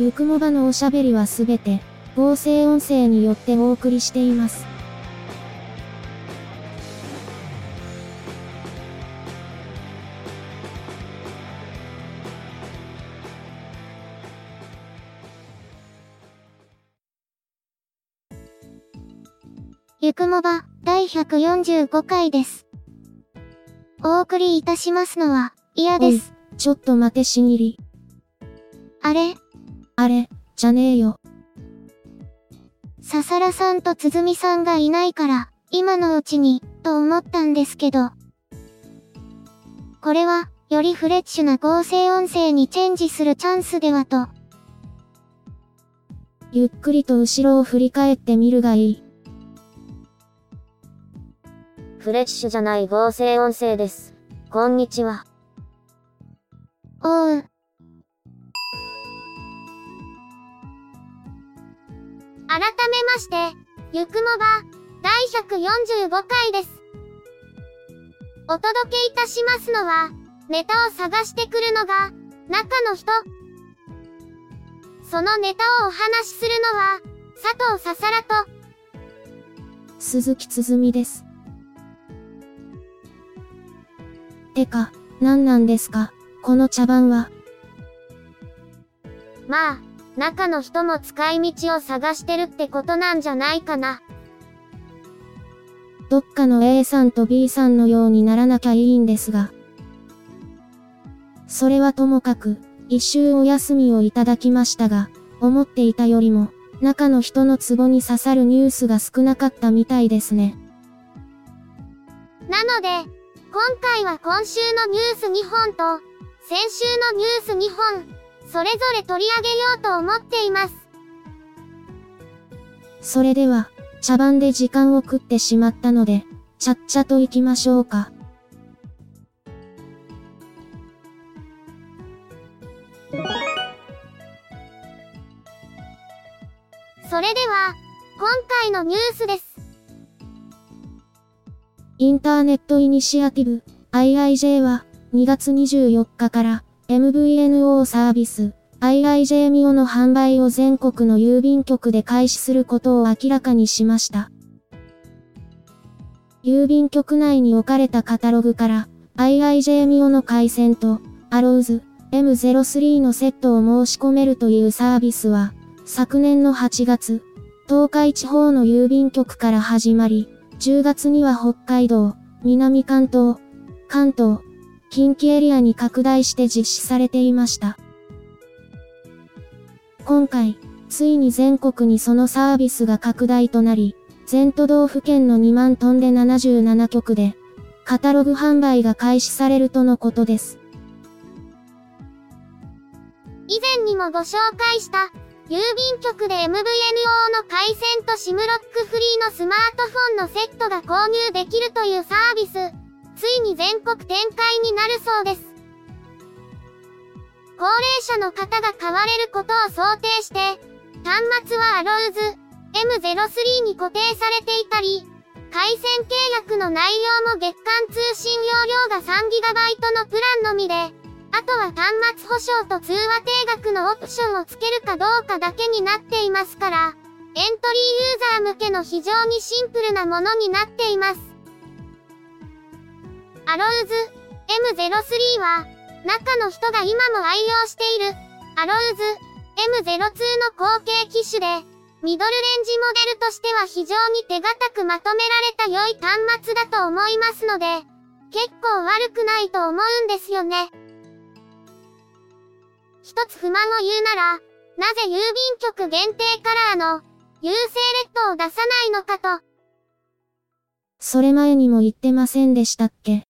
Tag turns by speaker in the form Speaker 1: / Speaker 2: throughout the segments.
Speaker 1: ゆくもばのおしゃべりはすべて、合成音声によってお送りしています。
Speaker 2: ゆくもば、第145回です。お送りいたしますのは、嫌です。
Speaker 1: ちょっと待てしぎり。
Speaker 2: あれ
Speaker 1: あれ、じゃねえよ。
Speaker 2: ささらさんとつづみさんがいないから、今のうちに、と思ったんですけど。これは、よりフレッシュな合成音声にチェンジするチャンスではと。
Speaker 1: ゆっくりと後ろを振り返ってみるがいい。
Speaker 3: フレッシュじゃない合成音声です。こんにちは。
Speaker 2: おう。めまして、ゆくもば、第145回です。お届けいたしますのは、ネタを探してくるのが、中の人。そのネタをお話しするのは、佐藤ささらと、
Speaker 1: 鈴木つづみです。てか、何なんですか、この茶番は。
Speaker 3: まあ、中の人も使い道を探してるってことなんじゃないかな。
Speaker 1: どっかの A さんと B さんのようにならなきゃいいんですが。それはともかく、一周お休みをいただきましたが、思っていたよりも、中の人のツボに刺さるニュースが少なかったみたいですね。
Speaker 2: なので、今回は今週のニュース2本と、先週のニュース2本、それぞれ取り上げようと思っています。
Speaker 1: それでは、茶番で時間を食ってしまったので、ちゃっちゃと行きましょうか。
Speaker 2: それでは、今回のニュースです。
Speaker 1: インターネットイニシアティブ IIJ は2月24日から MVNO サービス IIJ ミオの販売を全国の郵便局で開始することを明らかにしました。郵便局内に置かれたカタログから IIJ ミオの回線とアローズ M03 のセットを申し込めるというサービスは昨年の8月東海地方の郵便局から始まり10月には北海道、南関東、関東、近畿エリアに拡大して実施されていました。今回、ついに全国にそのサービスが拡大となり、全都道府県の2万トンで77局で、カタログ販売が開始されるとのことです。
Speaker 2: 以前にもご紹介した郵便局で MVNO の回線と SIM ロックフリーのスマートフォンのセットが購入できるというサービス、ついに全国展開になるそうです。高齢者の方が買われることを想定して、端末はアローズ M03 に固定されていたり、回線契約の内容も月間通信容量が 3GB のプランのみで、あとは端末保証と通話定額のオプションをつけるかどうかだけになっていますから、エントリーユーザー向けの非常にシンプルなものになっています。アローズ M03 は、中の人が今も愛用している、アローズ M02 の後継機種で、ミドルレンジモデルとしては非常に手堅くまとめられた良い端末だと思いますので、結構悪くないと思うんですよね。一つ不満を言うなら、なぜ郵便局限定カラーの優勢レッドを出さないのかと。
Speaker 1: それ前にも言ってませんでしたっけ？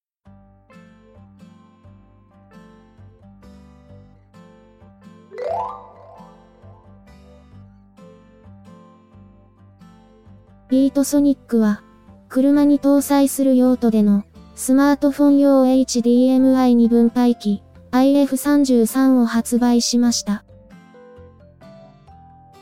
Speaker 1: ビートソニックは、車に搭載する用途での、スマートフォン用 HDMI 2分配器、IF33 を発売しました。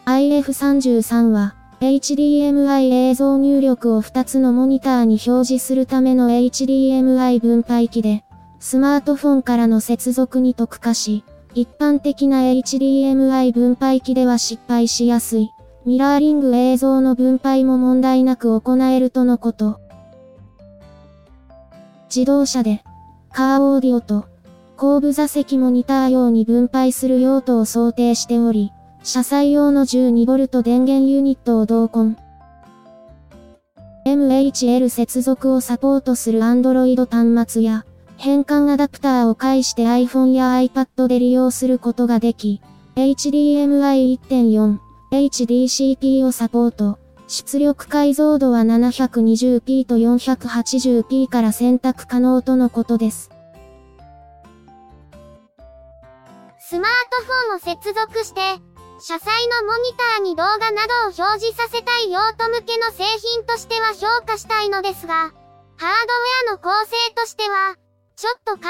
Speaker 1: IF33 は、HDMI 映像入力を2つのモニターに表示するための HDMI 分配器で、スマートフォンからの接続に特化し、一般的な HDMI 分配器では失敗しやすい、ミラーリング映像の分配も問題なく行えるとのこと。自動車で、カーオーディオと、後部座席モニター用に分配する用途を想定しており、車載用の 12V 電源ユニットを同梱。MHL 接続をサポートする Android 端末や、変換アダプターを介して iPhone や iPad で利用することができ、HDMI 1.4、HDCP をサポート。出力解像度は 720p と 480p から選択可能とのことです。
Speaker 2: スマートフォンを接続して、車載のモニターに動画などを表示させたい用途向けの製品としては評価したいのですが、ハードウェアの構成としては、ちょっと考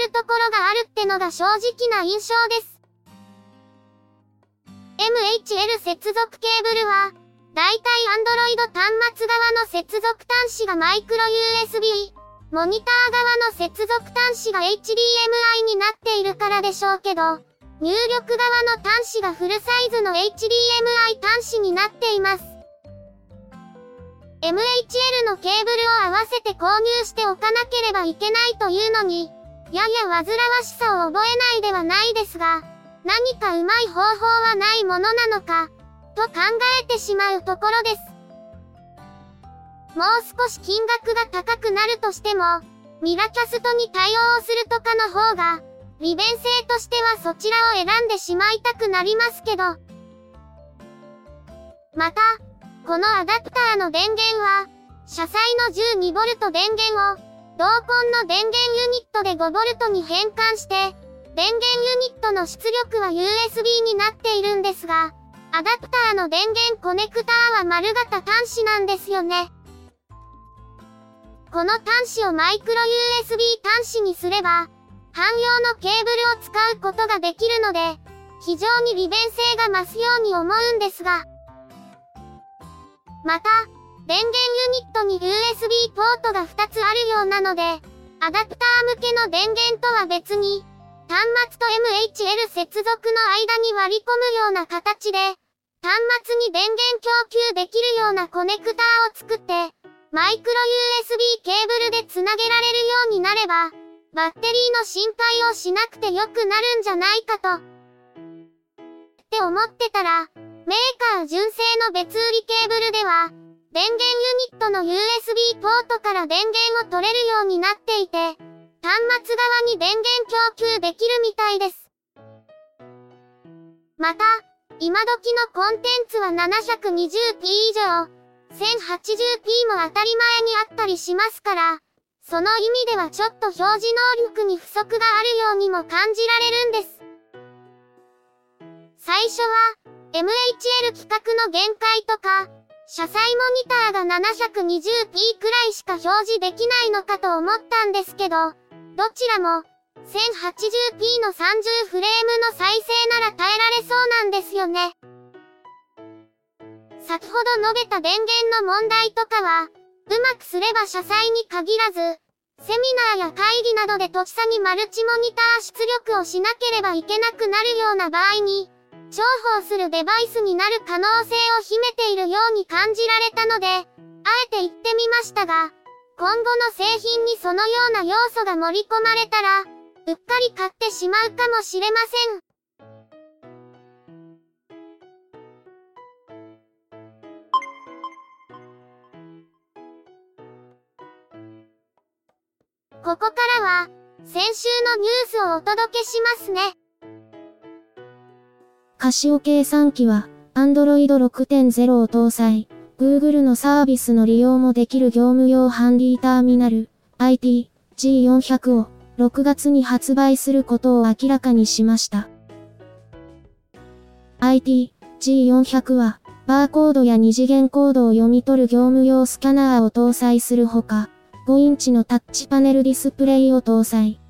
Speaker 2: えるところがあるってのが正直な印象です。MHL 接続ケーブルは、だいたい Android 端末側の接続端子がマイクロ USB、モニター側の接続端子が HDMI になっているからでしょうけど、入力側の端子がフルサイズの HDMI 端子になっています。MHL のケーブルを合わせて購入しておかなければいけないというのに、やや煩わしさを覚えないではないですが、何かうまい方法はないものなのか、と考えてしまうところです。もう少し金額が高くなるとしても、ミラキャストに対応するとかの方が、利便性としてはそちらを選んでしまいたくなりますけど。また、このアダプターの電源は、車載の 12V 電源を、同梱の電源ユニットで 5V に変換して、電源ユニットの出力は USB になっているんですが、アダプターの電源コネクターは丸型端子なんですよね。この端子をマイクロ USB 端子にすれば、汎用のケーブルを使うことができるので、非常に利便性が増すように思うんですが。また、電源ユニットに USB ポートが2つあるようなので、アダプター向けの電源とは別に、端末と MHL 接続の間に割り込むような形で、端末に電源供給できるようなコネクターを作って、マイクロ USB ケーブルでつなげられるようになれば、バッテリーの心配をしなくてよくなるんじゃないかと。って思ってたら、メーカー純正の別売りケーブルでは、電源ユニットの USB ポートから電源を取れるようになっていて、端末側に電源供給できるみたいです。また、今時のコンテンツは 720p 以上、1080p も当たり前にあったりしますから、その意味ではちょっと表示能力に不足があるようにも感じられるんです。最初は、MHL 規格の限界とか、車載モニターが 720p くらいしか表示できないのかと思ったんですけど、どちらも、1080p の30フレームの再生なら耐えられそうなんですよね。先ほど述べた電源の問題とかは、うまくすれば車載に限らず、セミナーや会議などでとっさにマルチモニター出力をしなければいけなくなるような場合に、重宝するデバイスになる可能性を秘めているように感じられたので、あえて言ってみましたが、今後の製品にそのような要素が盛り込まれたら、うっかり買ってしまうかもしれません。ここからは、先週のニュースをお届けしますね。
Speaker 1: カシオ計算機は、Android 6.0を搭載、Google のサービスの利用もできる業務用ハンディターミナル、IT G400 を、6月に発売することを明らかにしました。IT G400 は、バーコードや二次元コードを読み取る業務用スキャナーを搭載するほか、5インチのタッチパネルディスプレイを搭載。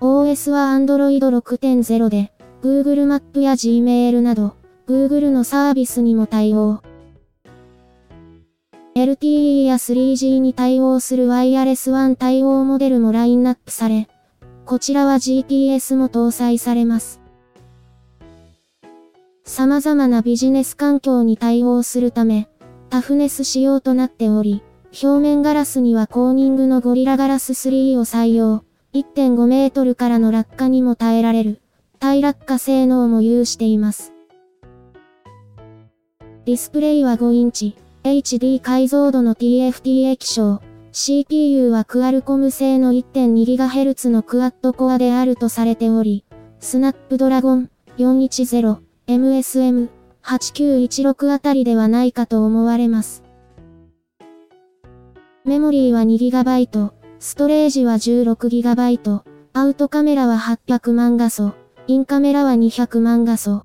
Speaker 1: OS は Android 6.0で、Google マップや Gmail など、Google のサービスにも対応。LTE や 3G に対応するワイヤレス WAN 対応モデルもラインナップされ、こちらは GPS も搭載されます。様々なビジネス環境に対応するため、タフネス仕様となっており、表面ガラスにはコーニングのゴリラガラス3を採用、1.5メートルからの落下にも耐えられる、耐落下性能も有しています。ディスプレイは5インチ、HD 解像度の TFT 液晶、CPU はクアルコム製の 1.2GHz のクワッドコアであるとされており、スナップドラゴン410 MSM8916 あたりではないかと思われます。メモリーは 2GB、ストレージは 16GB、アウトカメラは800万画素、インカメラは200万画素。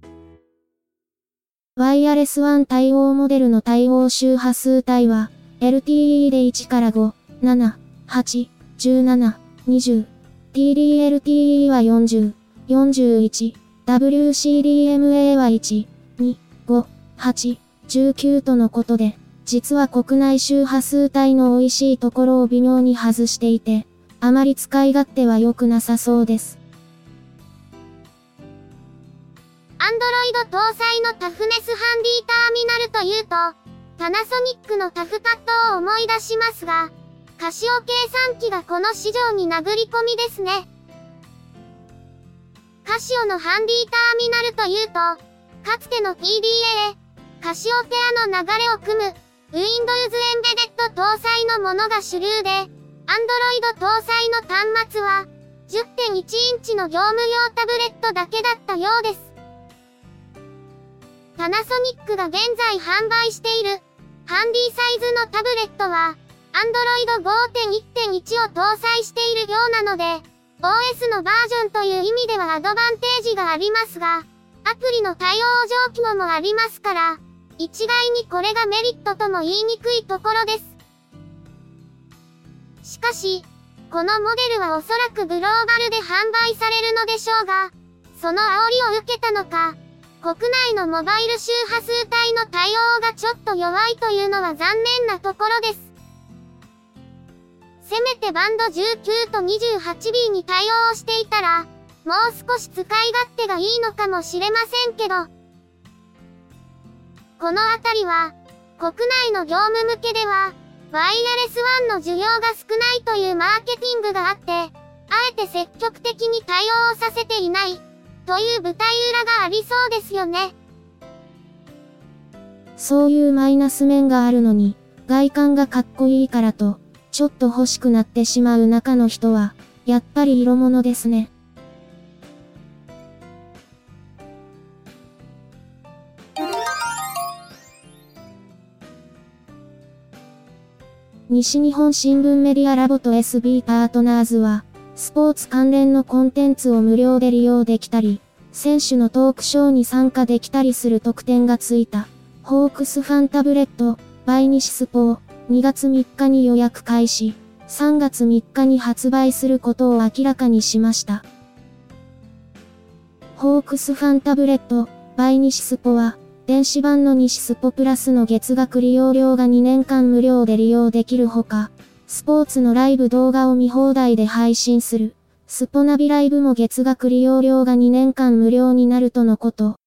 Speaker 1: ワイヤレス1対応モデルの対応周波数帯は、LTE で1から5、7、8、17、20、TDLTE は40、41、WCDMA は1、2、5、8、19とのことで、実は国内周波数帯の美味しいところを微妙に外していて、あまり使い勝手は良くなさそうです。
Speaker 2: アンドロイド搭載のタフネスハンディターミナルというと、パナソニックのタフパッドを思い出しますが、カシオ計算機がこの市場に殴り込みですね。カシオのハンディターミナルというと、かつての PDA、カシオペアの流れを組む、Windows エンベデッド搭載のものが主流で、Android 搭載の端末は、10.1インチの業務用タブレットだけだったようです。パナソニックが現在販売している、ハンディサイズのタブレットは、Android 5.1.1を搭載しているようなので、OS のバージョンという意味ではアドバンテージがありますが、アプリの対応状況もありますから、一概にこれがメリットとも言いにくいところです。しかし、このモデルはおそらくグローバルで販売されるのでしょうが、その煽りを受けたのか、国内のモバイル周波数帯の対応がちょっと弱いというのは残念なところです。せめてバンド19と 28B に対応していたら、もう少し使い勝手がいいのかもしれませんけど、このあたりは、国内の業務向けでは、ワイヤレス1の需要が少ないというマーケティングがあって、あえて積極的に対応させていない、という舞台裏がありそうですよね。
Speaker 1: そういうマイナス面があるのに、外観がかっこいいからと、ちょっと欲しくなってしまう中の人は、やっぱり色物ですね。西日本新聞メディアラボと SB パートナーズは、スポーツ関連のコンテンツを無料で利用できたり、選手のトークショーに参加できたりする特典がついた、ホークスファンタブレット、 by 西スポ、2月3日に予約開始、3月3日に発売することを明らかにしました。ホークスファンタブレット、 by 西スポは、電子版の西スポプラスの月額利用料が2年間無料で利用できるほか、スポーツのライブ動画を見放題で配信する、スポナビライブも月額利用料が2年間無料になるとのこと。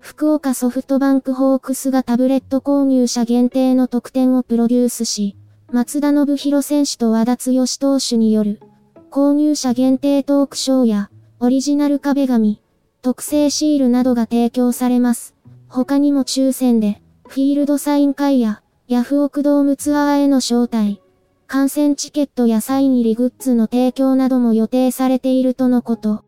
Speaker 1: 福岡ソフトバンクホークスがタブレット購入者限定の特典をプロデュースし、松田信弘選手と和田剛投手による、購入者限定トークショーや、オリジナル壁紙、特製シールなどが提供されます。他にも抽選で、フィールドサイン会や、ヤフオクドームツアーへの招待、観戦チケットやサイン入りグッズの提供なども予定されているとのこと。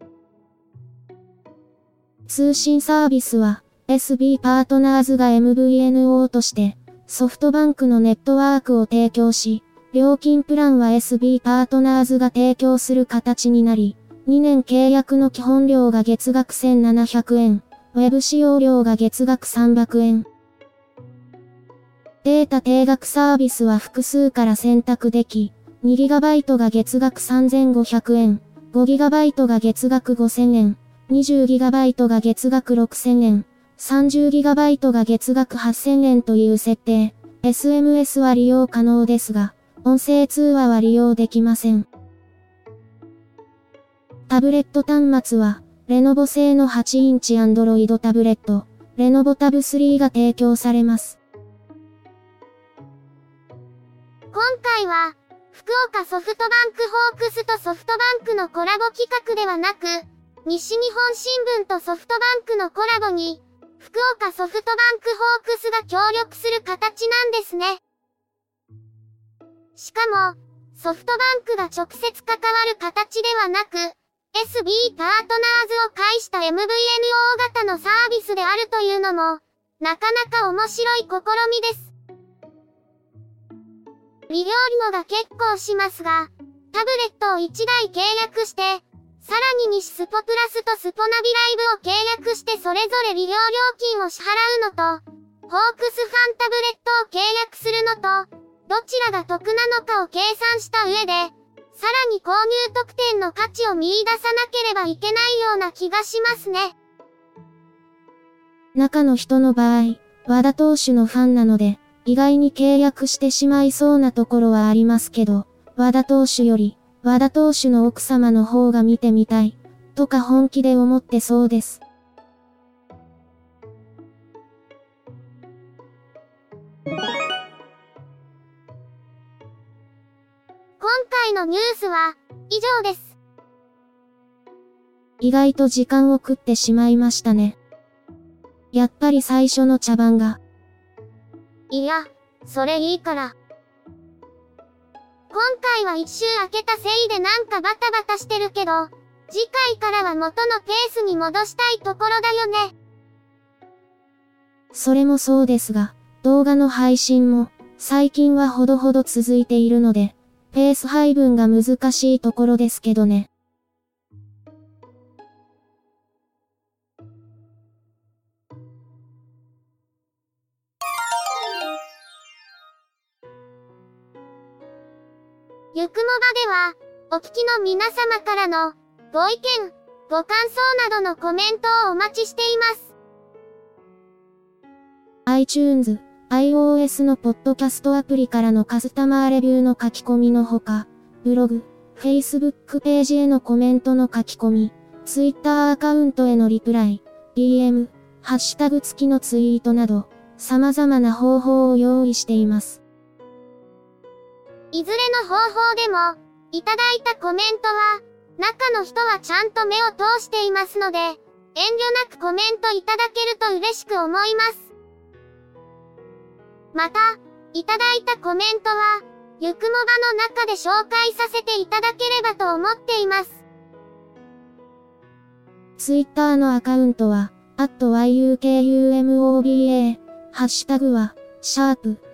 Speaker 1: 通信サービスは、SB パートナーズが MVNO として、ソフトバンクのネットワークを提供し、料金プランは SB パートナーズが提供する形になり、2年契約の基本料が月額1700円、ウェブ使用料が月額300円。データ定額サービスは複数から選択でき、2GB が月額3500円、5GB が月額5000円、20GB が月額6000円、30GB が月額8000円という設定。SMS は利用可能ですが、音声通話は利用できません。タブレット端末は、レノボ製の8インチ Android タブレット、レノボタブ3が提供されます。
Speaker 2: 今回は、福岡ソフトバンクホークスとソフトバンクのコラボ企画ではなく、西日本新聞とソフトバンクのコラボに、福岡ソフトバンクホークスが協力する形なんですね。しかも、ソフトバンクが直接関わる形ではなく、SB パートナーズを介した MVNO 型のサービスであるというのも、なかなか面白い試みです。利用料が結構しますが、タブレットを1台契約して、さらに西スポプラスとスポナビライブを契約してそれぞれ利用料金を支払うのと、ホークスファンタブレットを契約するのと、どちらが得なのかを計算した上で、さらに購入特典の価値を見出さなければいけないような気がしますね。
Speaker 1: 中の人の場合、和田投手のファンなので、意外に契約してしまいそうなところはありますけど、和田投手より、和田投手の奥様の方が見てみたい、とか本気で思ってそうです。
Speaker 2: 今回のニュースは、以上です。
Speaker 1: 意外と時間を食ってしまいましたね。やっぱり最初の茶番が、
Speaker 2: いや、それいいから。今回は一周開けたせいでなんかバタバタしてるけど、次回からは元のペースに戻したいところだよね。
Speaker 1: それもそうですが、動画の配信も、最近はほどほど続いているので、ペース配分が難しいところですけどね。
Speaker 2: ゆくもばでは、お聞きの皆様からの、ご意見、ご感想などのコメントをお待ちしています。
Speaker 1: iTunes、iOS のポッドキャストアプリからのカスタマーレビューの書き込みのほか、ブログ、Facebook ページへのコメントの書き込み、Twitter アカウントへのリプライ、DM、ハッシュタグ付きのツイートなど、様々な方法を用意しています。
Speaker 2: いずれの方法でも、いただいたコメントは、中の人はちゃんと目を通していますので、遠慮なくコメントいただけると嬉しく思います。また、いただいたコメントは、ゆくもばの中で紹介させていただければと思っています。
Speaker 1: ツイッターのアカウントは、at yukumoba、ハッシュタグは、シャープ